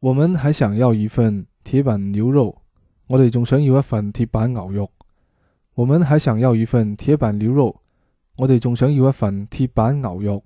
我们还想要一份铁板牛肉我哋仲想要一份铁板牛肉。我们还想要一份铁板牛肉我哋仲想要一份铁板牛肉。